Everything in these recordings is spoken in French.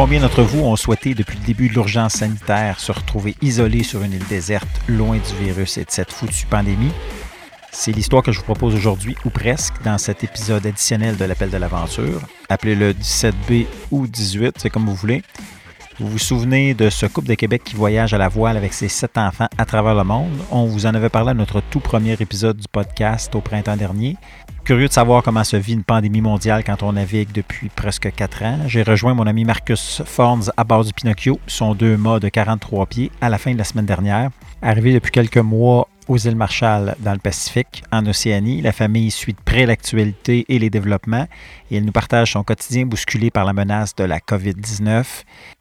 Combien d'entre vous ont souhaité, depuis le début de l'urgence sanitaire, se retrouver isolés sur une île déserte, loin du virus et de cette foutue pandémie? C'est l'histoire que je vous propose aujourd'hui, ou presque, dans cet épisode additionnel de l'Appel de l'Aventure. Appelez-le 17B ou 18, c'est comme vous voulez. Vous vous souvenez de ce couple de Québec qui voyage à la voile avec ses sept enfants à travers le monde? On vous en avait parlé à notre tout premier épisode du podcast au printemps dernier. Curieux de savoir comment se vit une pandémie mondiale quand on navigue depuis presque quatre ans, j'ai rejoint mon ami Marcus Forns à bord du Pinocchio, son deux mâts de 43 pieds, à la fin de la semaine dernière. Arrivé depuis quelques mois aux îles Marshall dans le Pacifique, en Océanie. La famille suit de près l'actualité et les développements et elle nous partage son quotidien bousculé par la menace de la COVID-19.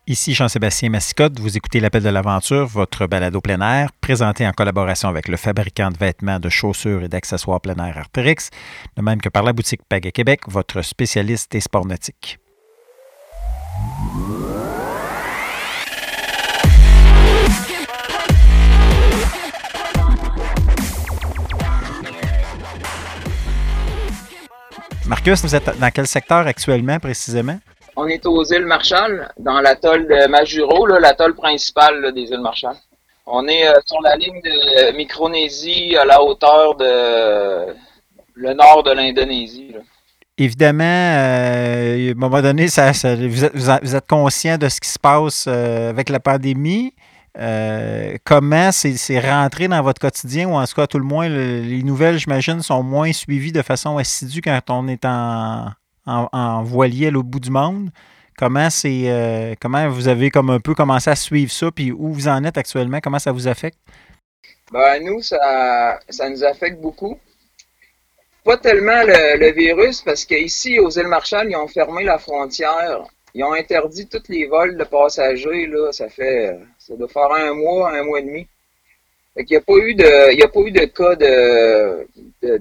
Ici Jean-Sébastien Massicotte, vous écoutez l'Appel de l'Aventure, votre balado plein air, présenté en collaboration avec le fabricant de vêtements, de chaussures et d'accessoires plein air Arterix, de même que par la boutique Pag Québec, votre spécialiste des sports nautiques. Marcus, vous êtes dans quel secteur actuellement précisément? On est aux îles Marshall, dans l'atoll de Majuro, l'atoll principal des îles Marshall. On est euh, sur la ligne de Micronésie à la hauteur de le nord de l'Indonésie. Évidemment, euh, à un moment donné, vous, êtes, conscient de ce qui se passe euh, avec la pandémie. Euh, comment c'est rentré dans votre quotidien ou en tout cas, tout le moins, les nouvelles, j'imagine, sont moins suivies de façon assidue quand on est en, en, voilier à l'autre bout du monde? Comment c'est euh, comment vous avez comme un peu commencé à suivre ça, puis où vous en êtes actuellement, comment ça vous affecte? Ben, nous, ça, ça nous affecte beaucoup. Pas tellement le, virus, parce qu'ici, aux îles Marshall, ils ont fermé la frontière ils ont interdit tous les vols de passagers, là, ça fait, ça doit faire un mois, un mois et demi. Fait qu'il n'y a pas eu de, il y a pas eu de cas de, de,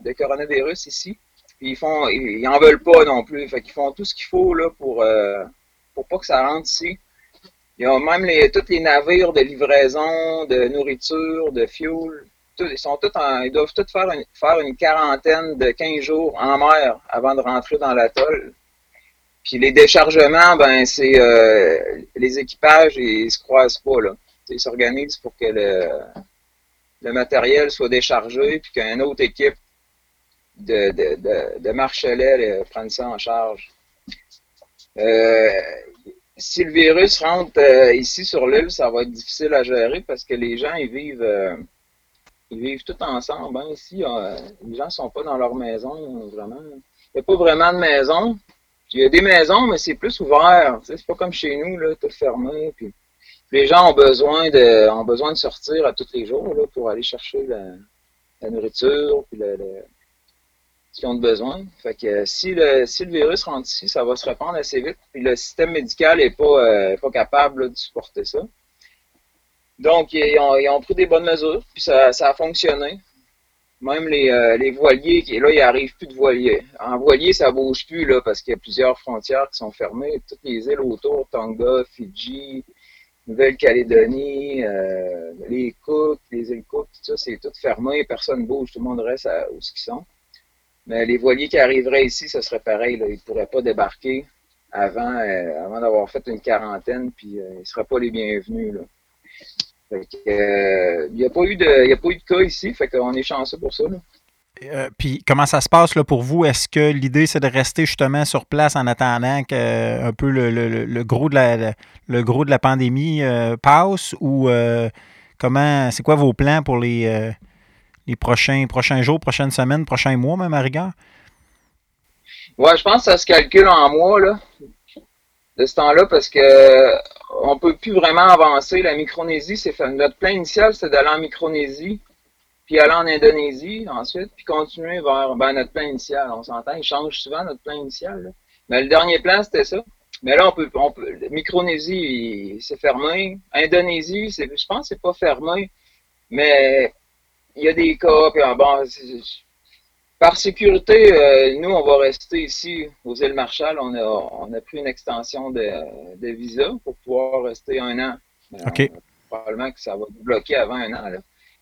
de, coronavirus ici. Puis ils font, ils, en veulent pas non plus. Fait font tout ce qu'il faut, là, pour, euh, pour pas que ça rentre ici. Ils ont même les, tous les navires de livraison, de nourriture, de fuel. ils sont tous ils doivent tous faire une, faire une quarantaine de 15 jours en mer avant de rentrer dans l'atoll. Puis les déchargements, ben c'est euh, les équipages, ils se croisent pas là. Ils s'organisent pour que le, le matériel soit déchargé, puis qu'une autre équipe de, de, de, marchelais prenne ça en charge. Euh, si le virus rentre euh, ici sur l'île, ça va être difficile à gérer parce que les gens ils vivent ils vivent tout ensemble. Hein. Ici, les gens sont pas dans leur maison vraiment. Il n'y a pas vraiment de maison. Il y a des maisons, mais c'est plus ouvert. C'est pas comme chez nous, là, tout fermé. Puis les gens ont besoin de ont besoin de sortir à tous les jours là, pour aller chercher la, nourriture puis le, ce qu'ils ont besoin. Fait que si le, si le virus rentre ici, ça va se répandre assez vite. Puis le système médical n'est pas, euh, pas capable de supporter ça. Donc, ils ont, pris des bonnes mesures, puis ça a fonctionné. Même les, euh, les voiliers, qui, là, il arrive plus de voiliers. En voilier, ça bouge plus, là, parce qu'il y a plusieurs frontières qui sont fermées. Toutes les îles autour, Tonga, Fidji, Nouvelle-Calédonie, euh, les Cook, les îles Cook, tout ça, c'est tout fermé. Personne bouge, tout le monde reste à, où ils sont. Mais les voiliers qui arriveraient ici, ce serait pareil. Là. Ils ne pourraient pas débarquer avant, euh, avant d'avoir fait une quarantaine, puis ils ne seraient pas les bienvenus. Là. Il euh, n'y a pas eu de, y a pas eu de cas ici, fait qu'on est chanceux pour ça. Euh, puis comment ça se passe là, pour vous? Est-ce que l'idée c'est de rester justement sur place en attendant que euh, un peu le, gros de la le, gros de la pandémie passe? Ou comment c'est quoi vos plans pour les, les prochains prochains jours, prochaines semaines, prochains mois même à rigueur? Ouais, je pense que ça se calcule en mois là de ce temps-là parce que on peut plus vraiment avancer. La Micronésie, c'est notre plan initial, c'est d'aller en Micronésie, puis aller en Indonésie ensuite, puis continuer vers ben, notre plan initial. On s'entend, il change souvent notre plan initial. Mais le dernier plan, c'était ça. Mais là, on peut, on Micronésie, c'est fermé. Indonésie, je pense c'est pas fermé. Mais il y a des cas, puis bon, par sécurité, euh, nous, on va rester ici aux îles Marshall. On a, on a pris une extension de, de visa pour pouvoir rester un an. OK. probablement que ça va bloquer avant un an. Là.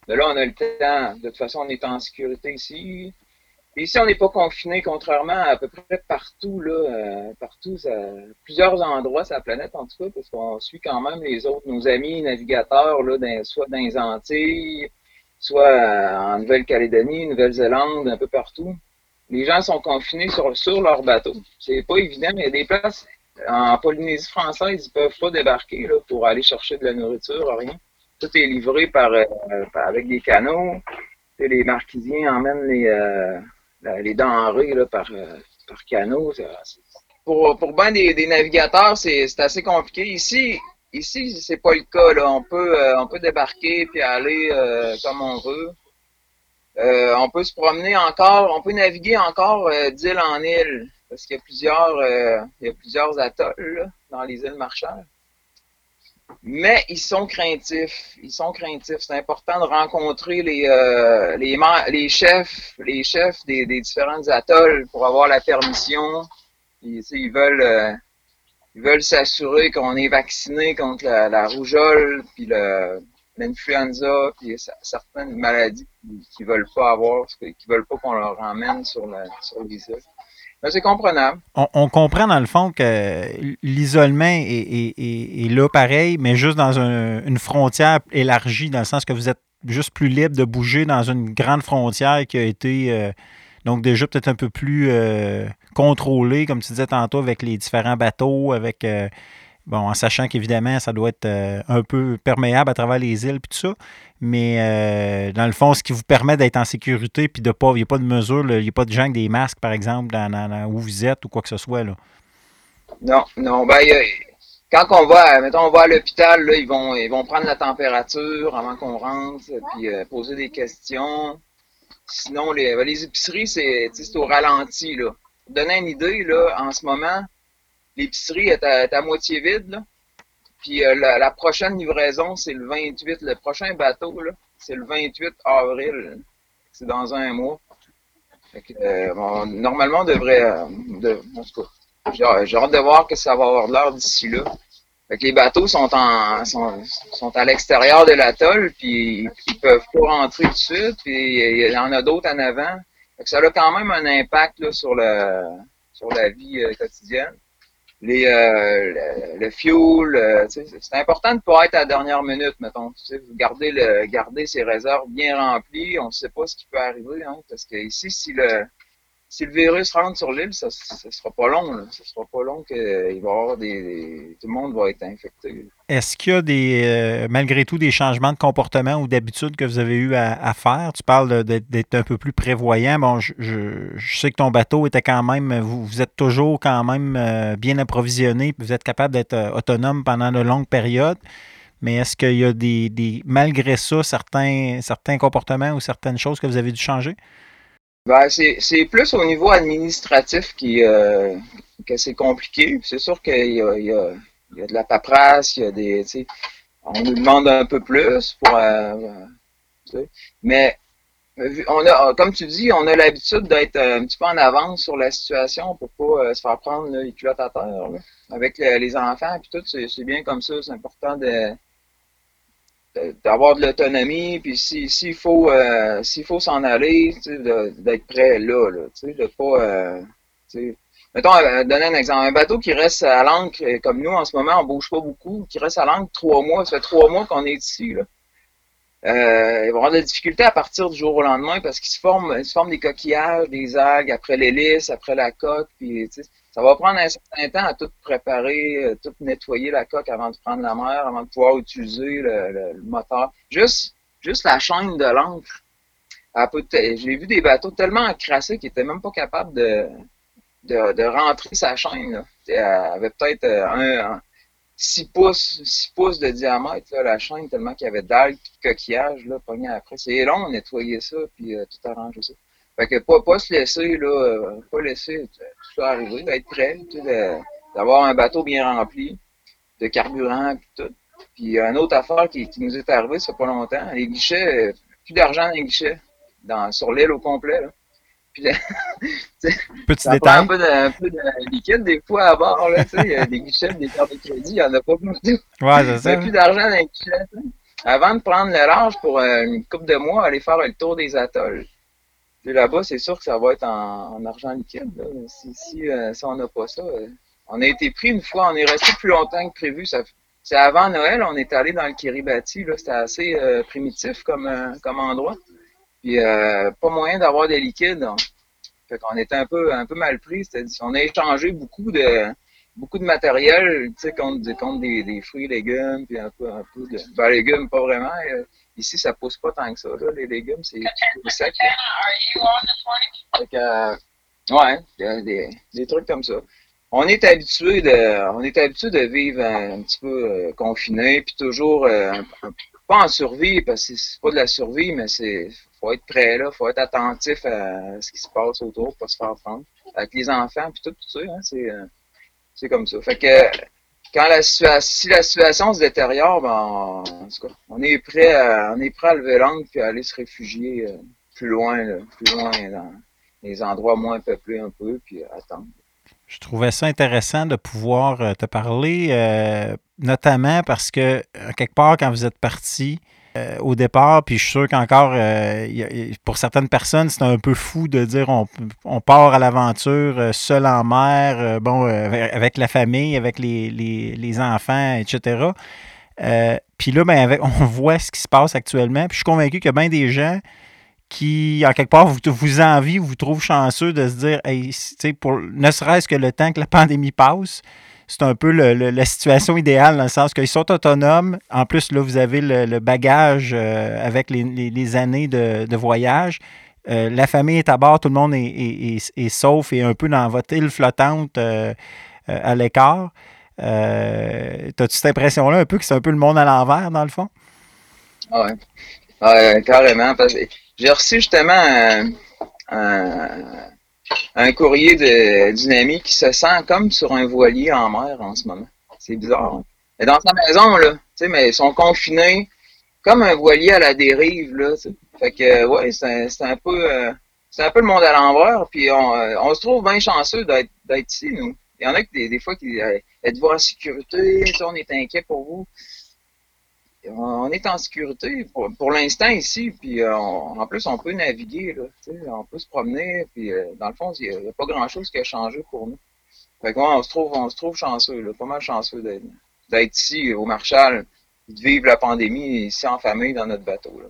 Mais là, on a le temps. De toute façon, on est en sécurité ici. ici, on n'est pas confiné, contrairement à, à peu près partout, là, euh, partout, ça, plusieurs endroits sur la planète, en tout cas, parce qu'on suit quand même les autres, nos amis navigateurs, là, dans, soit dans les Antilles, soit en Nouvelle-Calédonie, Nouvelle-Zélande, un peu partout. Les gens sont confinés sur, leur bateau. C'est pas évident, mais il y a des places en Polynésie française, ils peuvent pas débarquer pour aller chercher de la nourriture, rien. Tout est livré par, euh, avec des canaux. les marquisiens emmènent les, euh, denrées par, euh, par canot. Pour, pour des navigateurs, c'est assez compliqué. Ici, ici c'est pas le cas. On, peut, on peut débarquer puis aller comme on veut. on peut se promener encore, on peut naviguer encore d'île en île parce qu'il y a plusieurs, euh, il y a plusieurs atolls dans les îles Marshall. Mais ils sont craintifs. Ils sont craintifs. C'est important de rencontrer les, euh, les, les, chefs, les chefs des, différents atolls pour avoir la permission. Ils, veulent, euh, ils veulent s'assurer qu'on est vacciné contre la, rougeole, puis l'influenza, puis certaines maladies qu'ils ne veulent pas avoir, qu'ils veulent pas qu'on leur emmène sur, la, sur c'est comprenable. On, comprend dans le fond que l'isolement est, là pareil, mais juste dans une frontière élargie, dans le sens que vous êtes juste plus libre de bouger dans une grande frontière qui a été euh, donc déjà peut-être un peu plus euh, contrôlée, comme tu disais tantôt, avec les différents bateaux, avec euh, bon, en sachant qu'évidemment, ça doit être un peu perméable à travers les îles et tout ça mais euh, dans le fond, ce qui vous permet d'être en sécurité, puis de pas, il n'y a pas de mesure, il n'y a pas de gens avec des masques, par exemple, dans, où vous êtes ou quoi que ce soit. Là. Non, non, ben, quand on va, mettons, on va à l'hôpital, ils vont, ils vont prendre la température avant qu'on rentre, puis euh, poser des questions. Sinon, les, ben, les épiceries, c'est, au ralenti, là. Pour donner une idée, là, en ce moment, l'épicerie est à, est à moitié vide. Puis euh, la, prochaine livraison, c'est le 28. Le prochain bateau, c'est le 28 avril. C'est dans un mois. Euh, normalement, on devrait. Euh, de, j'ai hâte de voir que ça va avoir l'air d'ici là. Fait que les bateaux sont en sont, sont à l'extérieur de l'atoll, puis ils peuvent pas rentrer tout de suite, puis il y en a d'autres en avant. Fait que ça a quand même un impact là, sur le sur la vie quotidienne les, euh, le, fuel. Euh, c'est important de pas être à la dernière minute, mettons. Garder, le, garder ses réserves bien remplies. On ne sait pas ce qui peut arriver. Hein, parce que ici, si le, si le virus rentre sur l'île, ça ne sera pas long. Là. Ça sera pas long qu'il va y avoir des, Tout le monde va être infecté. Est-ce qu'il y a des euh, malgré tout des changements de comportement ou d'habitude que vous avez eu à, faire? Tu parles d'être un peu plus prévoyant. Bon, je, sais que ton bateau était quand même. Vous, vous êtes toujours quand même euh, bien approvisionné, vous êtes capable d'être euh, autonome pendant de longues périodes. Mais est-ce qu'il y a des, des, malgré ça, certains, certains comportements ou certaines choses que vous avez dû changer? Ben, c'est plus au niveau administratif qui, euh, que c'est compliqué. C'est sûr qu'il y y, y a de la paperasse, il y a des. On nous demande un peu plus pour. Euh, mais on a, comme tu dis, on a l'habitude d'être un petit peu en avance sur la situation pour pas euh, se faire prendre les culottes à terre. Avec les enfants et tout, c'est bien comme ça. C'est important de d'avoir de l'autonomie, puis s'il faut euh, s'il faut s'en aller, d'être prêt là, là de pas euh, mettons euh, donner un exemple, un bateau qui reste à l'ancre comme nous en ce moment, on bouge pas beaucoup, qui reste à l'ancre trois mois, ça fait trois mois qu'on est ici là. Euh, il va avoir de la difficulté à partir du jour au lendemain parce qu'il se forme, se forme des coquillages, des algues après l'hélice, après la coque, puis ça va prendre un certain temps à tout préparer, euh, tout nettoyer la coque avant de prendre la mer, avant de pouvoir utiliser le, moteur. Juste, juste la chaîne de l'encre. J'ai vu des bateaux tellement encrassés qu'ils n'étaient même pas capables de, de, rentrer sa chaîne. Elle avait peut-être euh, un, 6 pouces, 6 pouces de diamètre, la chaîne, tellement qu'il y avait d'algues de coquillages là, après. C'est long nettoyer ça, puis euh, tout arranger ça. Fait que pas, pas se laisser, là, pas laisser arriver, d'être prêt, d'avoir un bateau bien rempli de carburant puis tout. Puis une autre affaire qui, qui nous est arrivée, ça fait pas longtemps, les guichets, plus d'argent dans les guichets, dans, sur l'île au complet. Là. Puis, Petit détail. un peu, de, un peu de liquide des fois à bord, là, tu sais, des guichets, des cartes de crédit, il n'y en a pas beaucoup. Ouais, c'est ça. plus d'argent dans les guichets. Avant de prendre le large pour euh, une couple de mois, aller faire le tour des atolls là-bas, c'est sûr que ça va être en, argent liquide. Si, si, euh, on n'a pas ça, euh, on a été pris une fois, on est resté plus longtemps que prévu. c'est avant Noël, on est allé dans le Kiribati. C'était assez euh, primitif comme, comme endroit. Puis pas moyen d'avoir des liquides. On, fait qu'on était un peu, un peu mal pris. On a échangé beaucoup de beaucoup de matériel, contre, contre des, fruits légumes, puis un peu, un peu de... Ben, légumes, pas vraiment. Ici, ça pousse pas tant que ça. Là. Les légumes, c'est sec. Que, ouais, des, des, trucs comme ça. On est habitué de, on est habitué de vivre un, petit peu euh, confiné, puis toujours euh, pas en survie parce que c'est pas de la survie, mais c'est faut être prêt là, faut être attentif à ce qui se passe autour, pas se faire prendre. Avec les enfants puis tout, tout ça, hein, c'est euh, c'est comme ça. Fait que quand la situation, si la situation se détériore, ben, on est prêt à, on est prêt à lever l'angle puis à aller se réfugier euh, plus loin, plus loin dans les endroits moins peuplés un peu, puis attendre. Je trouvais ça intéressant de pouvoir euh, te parler, euh, notamment parce que, quelque part, quand vous êtes parti, euh, au départ, puis je suis sûr qu'encore, euh, pour certaines personnes, c'est un peu fou de dire on, part à l'aventure euh, seul en mer, bon, avec la famille, avec les, enfants, etc. puis là, ben, on voit ce qui se passe actuellement. Puis je suis convaincu qu'il y a bien des gens qui, en quelque part, vous, vous envient, vous trouvent chanceux de se dire, hey, pour, ne serait-ce que le temps que la pandémie passe, c'est un peu la situation idéale dans le sens qu'ils sont autonomes. En plus, là, vous avez le, bagage euh, avec les, années de, voyage. Euh, la famille est à bord, tout le monde est, sauf et un peu dans votre île flottante euh, à l'écart. T'as-tu cette impression-là un peu que c'est un peu le monde à l'envers, dans le fond? Oui, ouais, carrément. J'ai reçu justement un un courrier d'une amie qui se sent comme sur un voilier en mer en ce moment. C'est bizarre. Hein? Dans sa maison, là, tu sais, mais ils sont confinés comme un voilier à la dérive, là, Fait que, ouais, c'est un peu, euh, c'est un peu le monde à l'envers, puis on, euh, se trouve bien chanceux d'être ici, nous. Il y en a que des, fois qui, euh, en sécurité, on est inquiet pour vous on est en sécurité pour, l'instant ici, puis euh, en plus on peut naviguer, on peut se promener, puis euh, dans le fond, il n'y a, pas grand-chose qui a changé pour nous. Fait que, on se trouve, on trouve chanceux, là, pas mal chanceux d'être ici au Marshall, de vivre la pandémie ici en famille dans notre bateau.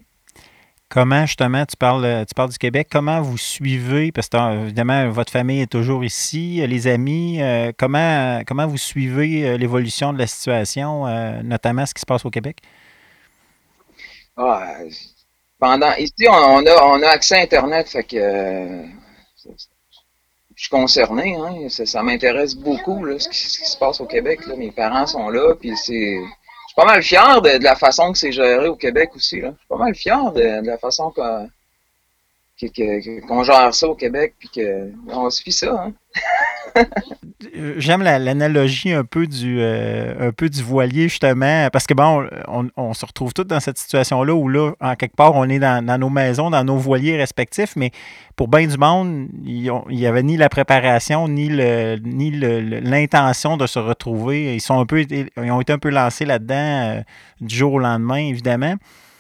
Comment, justement, tu parles, tu parles du Québec, comment vous suivez, parce que évidemment, votre famille est toujours ici, les amis, euh, comment, comment vous suivez l'évolution de la situation, notamment ce qui se passe au Québec? Ah, pendant ici, on, a, on a accès à Internet, fait que euh, je suis concerné, hein, ça, m'intéresse beaucoup là, ce, qui, se passe au Québec. Là. Mes parents sont là, puis c'est. Je suis pas mal fier de, la façon que c'est géré au Québec aussi. Là. Je suis pas mal fier de, la façon qu'on gère ça au Québec, puis qu'on suit ça. Hein. J'aime l'analogie un peu du euh, un peu du voilier justement parce que bon on, se retrouve tous dans cette situation là où là en quelque part on est dans, nos maisons dans nos voiliers respectifs mais pour bien du monde il n'y avait ni la préparation ni le ni l'intention de se retrouver ils sont un peu ils ont été un peu lancés là-dedans euh, du jour au lendemain évidemment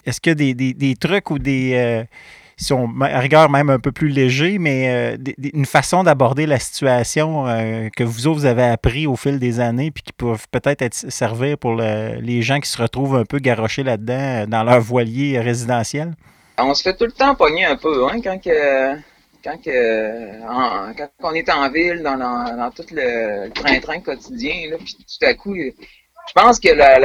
est-ce qu'il y a des, trucs ou des euh, sont à rigueur même un peu plus légers, mais euh, une façon d'aborder la situation euh, que vous autres vous avez appris au fil des années, puis qui peuvent peut-être être, servir pour les gens qui se retrouvent un peu garochés là-dedans euh, dans leur voilier résidentiel? On se fait tout le temps pogner un peu, hein, quand quand, quand on est en ville, dans, tout le train-train quotidien, puis tout à coup, je pense que la,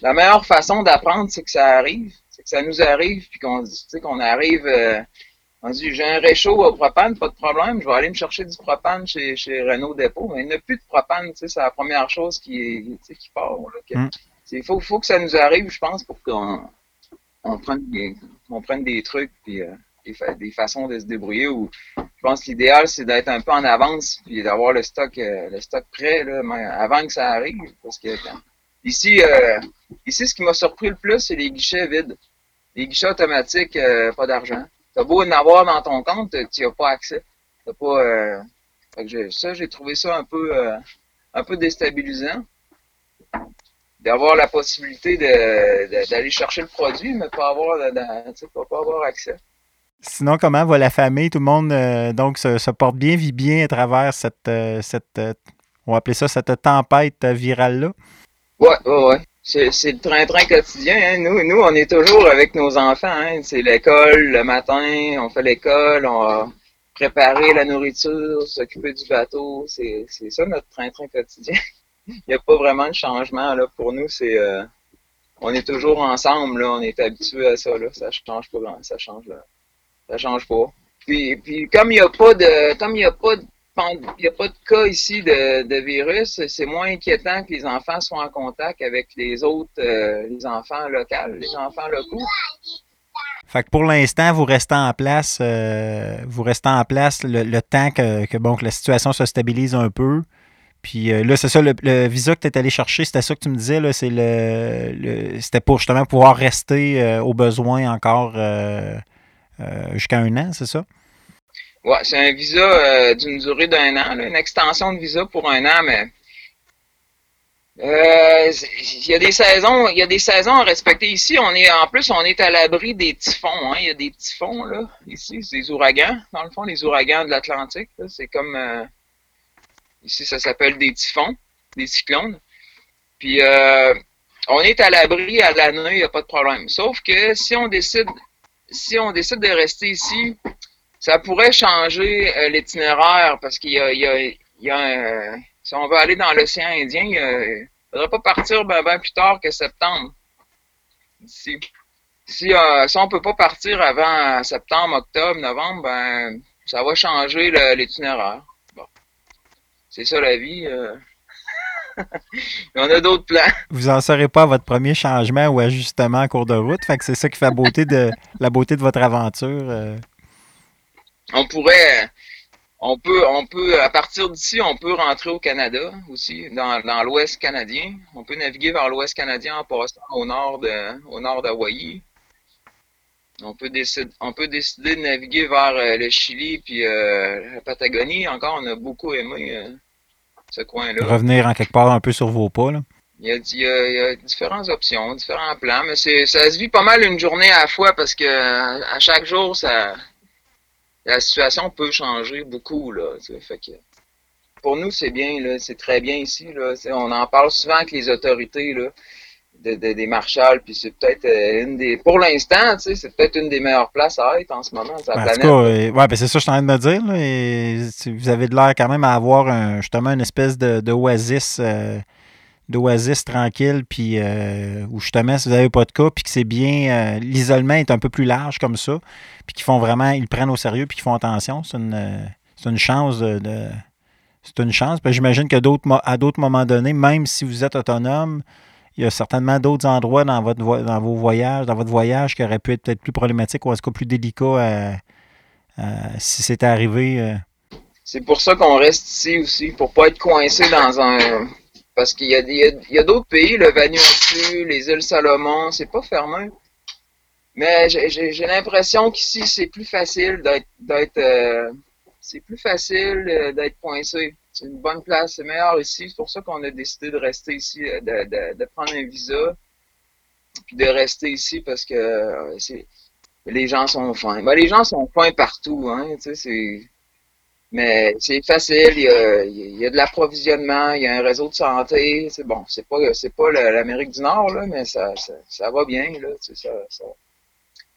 la meilleure façon d'apprendre, c'est que ça arrive ça nous arrive, puis qu'on qu'on arrive, euh, on dit j'ai un réchaud au propane, pas de problème, je vais aller me chercher du propane chez, chez Renault Dépôt, mais il n'y a plus de propane, c'est la première chose qui, qui part. Il mm. faut, faut que ça nous arrive, je pense, pour qu'on on prenne, des, on prenne des trucs, puis euh, des, façons de se débrouiller. Ou, je pense que l'idéal, c'est d'être un peu en avance, puis d'avoir le stock, euh, le stock prêt là, avant que ça arrive, parce que Ici, ici, ce qui m'a surpris le plus, c'est les guichets vides. Les guichets automatiques, euh, pas d'argent. T'as beau en avoir dans ton compte, tu n'as pas accès. T'as pas. Euh, ça, j'ai trouvé ça un peu, euh, un peu déstabilisant. D'avoir la possibilité d'aller chercher le produit, mais pas avoir, pas, pas avoir accès. Sinon, comment va la famille? Tout le monde donc se, porte bien, vit bien à travers cette, cette on va appeler ça cette tempête virale-là? Ouais, ouais, ouais. C'est le train-train quotidien. Hein. Nous, nous, on est toujours avec nos enfants. Hein. C'est l'école le matin, on fait l'école, on va préparer la nourriture, s'occuper du bateau. C'est ça notre train-train quotidien. Il n'y a pas vraiment de changement là. Pour nous, c'est euh, on est toujours ensemble. Là. On est habitué à ça. Là. Ça change pas. Ça change là. Ça change pas. Puis, puis comme il n'y a pas de comme il a pas de il n'y a pas de cas ici de, virus, c'est moins inquiétant que les enfants soient en contact avec les autres, euh, les enfants locaux, les enfants locaux. Fait que pour l'instant, vous restez en place, euh, vous restez en place le, temps que, bon, que la situation se stabilise un peu. Puis euh, là, c'est ça, le, visa que tu es allé chercher, c'était ça que tu me disais, c'est le, c'était pour justement pouvoir rester au besoin encore jusqu'à un an, c'est ça? Ouais, c'est un visa euh, d'une durée d'un an, une extension de visa pour un an, mais euh, il y a des saisons, il y a des saisons à respecter ici. On est en plus, on est à l'abri des typhons. Hein. Il y a des typhons là ici, c'est des ouragans. Dans le fond, les ouragans de l'Atlantique, c'est comme euh, ici, ça s'appelle des typhons, des cyclones. Puis on est à l'abri à l'année, il n'y a pas de problème. Sauf que si on décide, si on décide de rester ici, ça pourrait changer euh, l'itinéraire parce qu'il y a, a, si on veut aller dans l'océan Indien, il ne faudrait pas partir ben, ben, plus tard que septembre. Si, si, euh, si on peut pas partir avant septembre, octobre, novembre, ben ça va changer l'itinéraire. Bon. C'est ça la vie. Euh. on a d'autres plans. Vous n'en serez pas à votre premier changement ou ajustement en cours de route. C'est ça qui fait beauté de, la beauté de votre aventure on pourrait, on peut, on peut, à partir d'ici, on peut rentrer au Canada aussi, dans, dans l'Ouest canadien. On peut naviguer vers l'Ouest canadien en passant au nord de, au nord d'Hawaï. On peut décider, on peut décider de naviguer vers euh, le Chili puis euh, la Patagonie. Encore, on a beaucoup aimé euh, ce coin-là. Revenir en quelque part un peu sur vos pas, là. Il y, a, il, y a, différentes options, différents plans, mais c'est, ça se vit pas mal une journée à la fois parce que à chaque jour, ça, la situation peut changer beaucoup. Là, fait que, pour nous, c'est bien, là, c'est très bien ici. Là, on en parle souvent avec les autorités là, des marshals, puis c'est peut-être euh, une des. Pour l'instant, c'est peut-être une des meilleures places à être en ce moment sur la ben, planète. En euh, ouais, ben c'est ça que je suis en train de me dire. Là, et vous avez de l'air quand même à avoir un, justement une espèce de, d'oasis. Euh, d'oasis tranquille, puis euh, où justement, si vous n'avez pas de cas, puis que c'est bien, euh, l'isolement est un peu plus large comme ça, puis qu'ils font vraiment, ils prennent au sérieux, puis qu'ils font attention, c'est une, euh, une chance de, c'est une chance. J'imagine qu'à d'autres, à d'autres moments donnés, même si vous êtes autonome, il y a certainement d'autres endroits dans, votre, dans vos voyages, dans votre voyage qui auraient pu être peut-être plus problématiques ou en tout cas plus délicats si c'était arrivé. C'est pour ça qu'on reste ici aussi, pour pas être coincé dans un parce qu'il y a, d'autres pays, le Vanuatu, les îles Salomon, c'est pas fermé. Mais j'ai l'impression qu'ici, c'est plus facile d'être euh, c'est plus facile euh, d'être coincé. C'est une bonne place, c'est meilleur ici. C'est pour ça qu'on a décidé de rester ici, euh, de, prendre un visa, puis de rester ici parce que les gens sont fins. Ben, les gens sont fins partout, hein, c'est mais c'est facile, il y, a, il y a de l'approvisionnement, il y a un réseau de santé. C'est bon, c'est pas c'est pas l'Amérique du Nord, là, mais ça, ça, va bien. Là, ça, ça.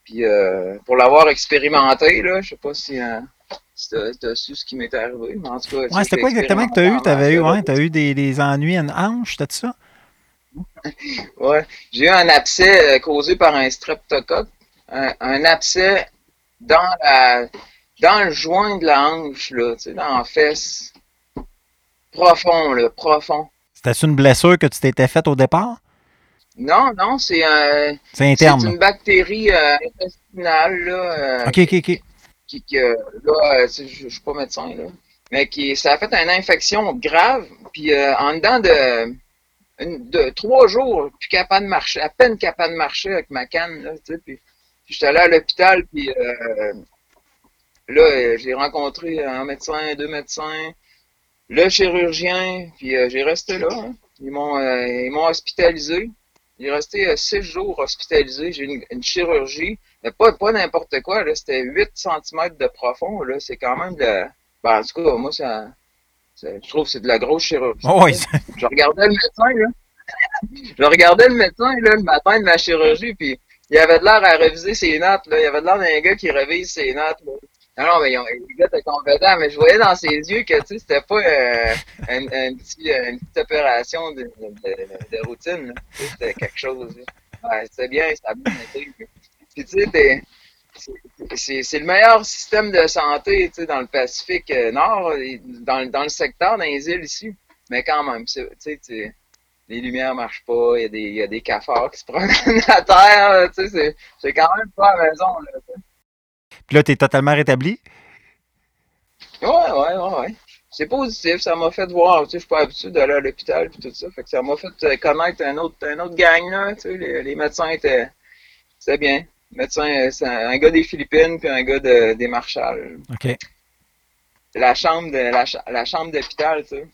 Puis euh, pour l'avoir expérimenté, là, je sais pas si, euh, si tu as, su ce qui m'est arrivé, mais en tout cas. Ouais, c'était quoi exactement que tu as eu? Tu avais eu, ouais, as eu des, des ennuis à une hanche, t'as ça? ouais. J'ai eu un abcès euh, causé par un streptocoque. Un, un abcès dans la dans le joint de la hanche, là, tu sais, dans la fesse. Profond, là, profond. C'était une blessure que tu t'étais faite au départ? Non, non, c'est un. C'est interne. C'est une bactérie euh, intestinale, là. Euh, ok, ok, ok. Qui, là, euh, je ne suis pas médecin, là. Mais qui, ça a fait une infection grave, puis en dedans de, de trois jours, plus capable de marcher, à peine capable de marcher avec ma canne, là, tu sais, puis, puis j'étais allé à l'hôpital, puis Là, euh, j'ai rencontré un médecin, deux médecins, le chirurgien, puis euh, j'ai resté là. Hein. Ils m'ont euh, ils m'ont hospitalisé. Est resté six jours hospitalisé. J'ai une, une chirurgie. Mais pas, pas n'importe quoi. Là. C'était 8 cm de profond. Là. C'est quand même de. Ben, en tout cas, moi, ça. ça- je trouve que c'est de la grosse chirurgie. Oh, oui, Je regardais le médecin, là. je regardais le médecin, là, le matin de ma chirurgie, puis il avait de l'air à réviser ses notes, là. Il avait de l'air d'un gars qui révise ses notes, là. Non, mais le était compétent, mais je voyais dans ses yeux que, c'était pas euh, un, petit, euh, une petite opération de, routine, C'était quelque chose, c'était bien, ça a bien. Puis, tu sais, c'est- le meilleur système de santé, dans le Pacifique euh, Nord, dans, dans le secteur, dans les îles ici. Mais quand même, tu sais, les lumières marchent pas, il y, a des- y a des cafards qui se promènent à terre, tu sais, c'est- c'est quand même pas à la maison, là. Puis là, tu es totalement rétabli? Ouais, ouais, ouais, ouais. C'est positif, ça m'a fait voir, tu sais, je suis pas habitué d'aller à l'hôpital puis tout ça, fait que ça m'a fait euh, connaître un autre, un autre gang, là, tu sais, les, les médecins étaient, c'était bien. Médecin, euh, un, gars des Philippines puis un gars de, des Marshall. OK. La chambre de, la, cha- la chambre d'hôpital, tu sais,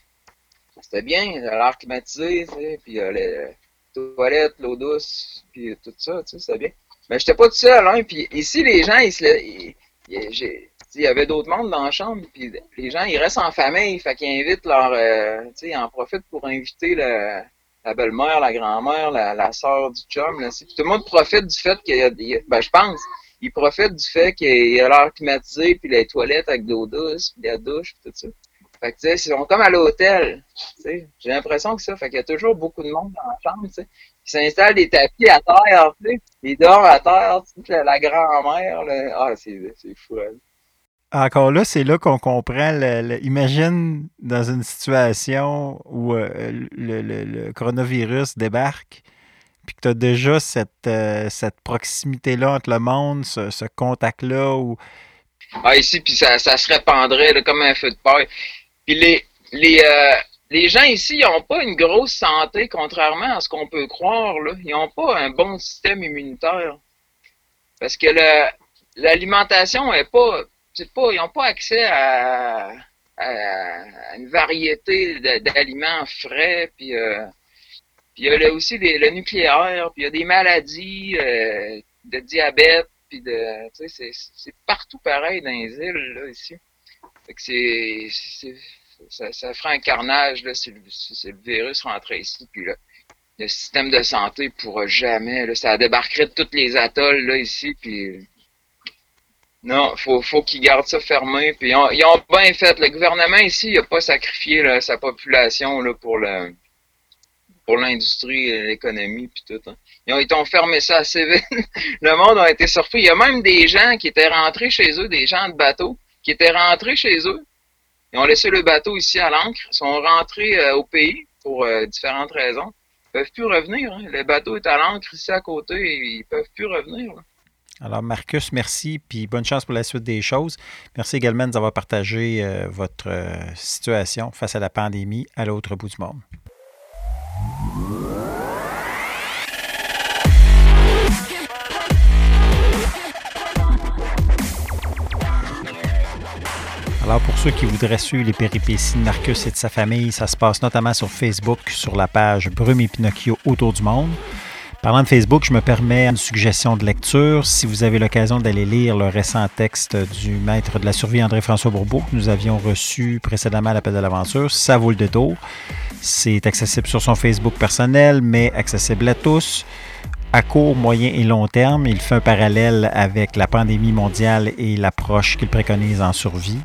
c'était bien, l'air climatisé, tu sais, puis euh, les toilettes, l'eau douce, puis tout ça, tu sais, c'était bien. Mais j'étais pas tout seul, hein, puis ici, les gens, ils se, ils- ils- il y avait d'autres membres dans la chambre, puis les gens, ils restent en famille, fait qu'ils invitent leur, euh, tu sais, ils en profitent pour inviter la belle-mère, la grand-mère, la, la sœur du chum, là. Puis tout le monde profite du fait qu'il y a, il y a- ben, je pense, ils profitent du fait qu'il y a l'air climatisé, puis les toilettes avec de l'eau douce, puis la douche, puis tout ça. Fait que, tu sais, ils sont comme à l'hôtel, tu sais. J'ai l'impression que ça, fait qu'il y a toujours beaucoup de monde dans la chambre, tu sais. Ils s'installent des tapis à terre, tu sais. Ils dorment à terre, tu sais, la, grand-mère, là. Ah, c'est, c'est fou, hein. Encore là, c'est là qu'on comprend. le- le- imagine dans une situation où euh, le, le- le coronavirus débarque, puis que tu as déjà cette, euh, cette proximité-là entre le monde, ce, ce contact-là, où Ah, ici, puis ça, ça se répandrait là, comme un feu de paille. Puis les, les, euh, les gens ici, ils n'ont pas une grosse santé, contrairement à ce qu'on peut croire. Là. Ils n'ont pas un bon système immunitaire. Parce que l'alimentation est pas. Pas. Ils n'ont pas accès à, à une variété d'aliments frais. Puis euh, puis il y a aussi le nucléaire, puis il y a des maladies euh, de diabète, puis de. C'est partout pareil dans les îles, là, ici. C'est. Ça, ça ferait un carnage, là, si le, si- le virus rentrait ici, puis là, le système de santé pourra jamais, là, ça débarquerait de tous les atolls, là, ici, puis. Non, faut, faut qu'ils gardent ça fermé. Puis ils ont, bien fait. Le gouvernement ici, il a pas sacrifié là, sa population là, pour le pour l'industrie, l'économie, puis tout. hein. Ils, ont, ils ont fermé ça assez vite. Le monde a été surpris. Il y a même des gens qui étaient rentrés chez eux, des gens de bateau, qui étaient rentrés chez eux. Ils ont laissé le bateau ici à l'ancre, sont rentrés euh, au pays pour euh, différentes raisons. Ils peuvent plus revenir. Hein. Le bateau est à l'ancre ici à côté et ils peuvent plus revenir. Alors, Marcus, merci, puis bonne chance pour la suite des choses. Merci également de nous avoir partagé euh, votre situation face à la pandémie à l'autre bout du monde. Alors, pour ceux qui voudraient suivre les péripéties de Marcus et de sa famille, ça se passe notamment sur Facebook, sur la page Brume et Pinocchio autour du monde. Parlant de Facebook, je me permets une suggestion de lecture. Si vous avez l'occasion d'aller lire le récent texte du maître de la survie André-François Bourbeau que nous avions reçu précédemment à l'appel de l'aventure, ça vaut le détour. C'est accessible sur son Facebook personnel, mais accessible à tous. À court, moyen et long terme, il fait un parallèle avec la pandémie mondiale et l'approche qu'il préconise en survie.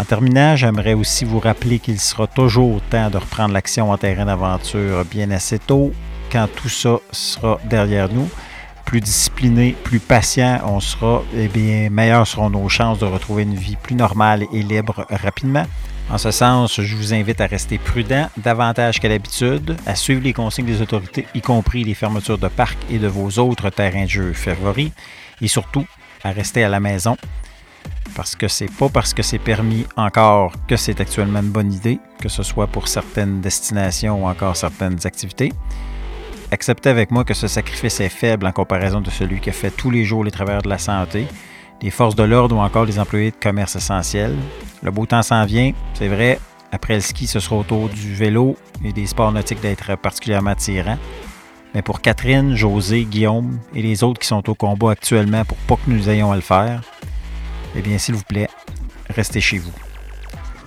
En terminant, j'aimerais aussi vous rappeler qu'il sera toujours temps de reprendre l'action en terrain d'aventure bien assez tôt quand tout ça sera derrière nous. Plus discipliné, plus patient on sera, eh bien, meilleures seront nos chances de retrouver une vie plus normale et libre rapidement. En ce sens, je vous invite à rester prudent davantage qu'à l'habitude, à suivre les consignes des autorités, y compris les fermetures de parcs et de vos autres terrains de jeu favoris, et surtout à rester à la maison parce que c'est pas parce que c'est permis encore que c'est actuellement une bonne idée, que ce soit pour certaines destinations ou encore certaines activités. Acceptez avec moi que ce sacrifice est faible en comparaison de celui que fait tous les jours les travailleurs de la santé, les forces de l'ordre ou encore les employés de commerce essentiels. Le beau temps s'en vient, c'est vrai. Après le ski, ce sera autour du vélo et des sports nautiques d'être particulièrement attirants. Mais pour Catherine, José, Guillaume et les autres qui sont au combat actuellement pour pas que nous ayons à le faire, eh bien, s'il vous plaît, restez chez vous.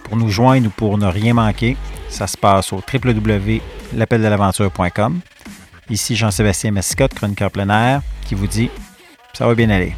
Pour nous joindre ou pour ne rien manquer, ça se passe au www.l'appeldel'aventure.com. Ici Jean-Sébastien Mascotte, chroniqueur plein air, qui vous dit ça va bien aller.